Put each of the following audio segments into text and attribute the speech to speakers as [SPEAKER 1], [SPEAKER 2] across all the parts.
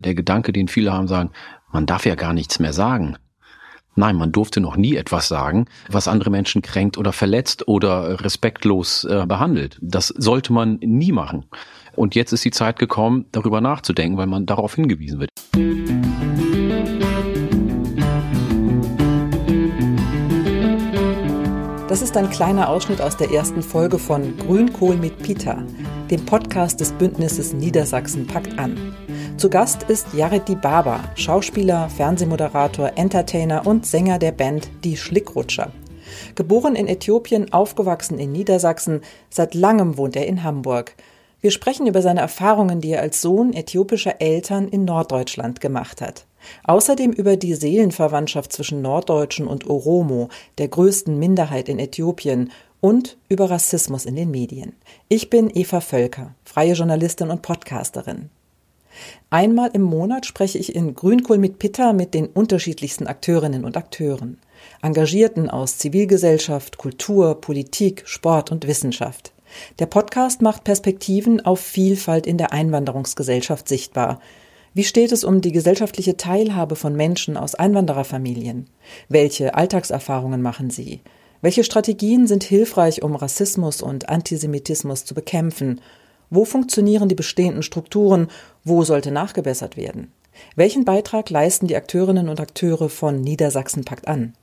[SPEAKER 1] Der Gedanke, den viele haben, sagen, man darf ja gar nichts mehr sagen. Nein, man durfte noch nie etwas sagen, was andere Menschen kränkt oder verletzt oder respektlos äh, behandelt. Das sollte man nie machen. Und jetzt ist die Zeit gekommen, darüber nachzudenken, weil man darauf hingewiesen wird.
[SPEAKER 2] Das ist ein kleiner Ausschnitt aus der ersten Folge von Grünkohl mit Peter, dem Podcast des Bündnisses Niedersachsen packt an. Zu Gast ist Jared Dibaba, Schauspieler, Fernsehmoderator, Entertainer und Sänger der Band Die Schlickrutscher. Geboren in Äthiopien, aufgewachsen in Niedersachsen, seit langem wohnt er in Hamburg. Wir sprechen über seine Erfahrungen, die er als Sohn äthiopischer Eltern in Norddeutschland gemacht hat. Außerdem über die Seelenverwandtschaft zwischen Norddeutschen und Oromo, der größten Minderheit in Äthiopien, und über Rassismus in den Medien. Ich bin Eva Völker, freie Journalistin und Podcasterin. Einmal im Monat spreche ich in Grünkohl mit Pitta mit den unterschiedlichsten Akteurinnen und Akteuren, Engagierten aus Zivilgesellschaft, Kultur, Politik, Sport und Wissenschaft. Der Podcast macht Perspektiven auf Vielfalt in der Einwanderungsgesellschaft sichtbar, wie steht es um die gesellschaftliche Teilhabe von Menschen aus Einwandererfamilien? Welche Alltagserfahrungen machen sie? Welche Strategien sind hilfreich, um Rassismus und Antisemitismus zu bekämpfen? Wo funktionieren die bestehenden Strukturen? Wo sollte nachgebessert werden? Welchen Beitrag leisten die Akteurinnen und Akteure von Niedersachsen packt an?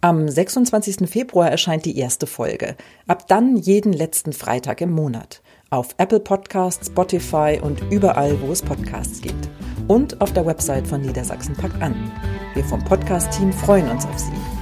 [SPEAKER 2] Am 26. Februar erscheint die erste Folge. Ab dann jeden letzten Freitag im Monat auf Apple Podcasts, Spotify und überall, wo es Podcasts gibt. Und auf der Website von Niedersachsen packt an. Wir vom Podcast-Team freuen uns auf Sie.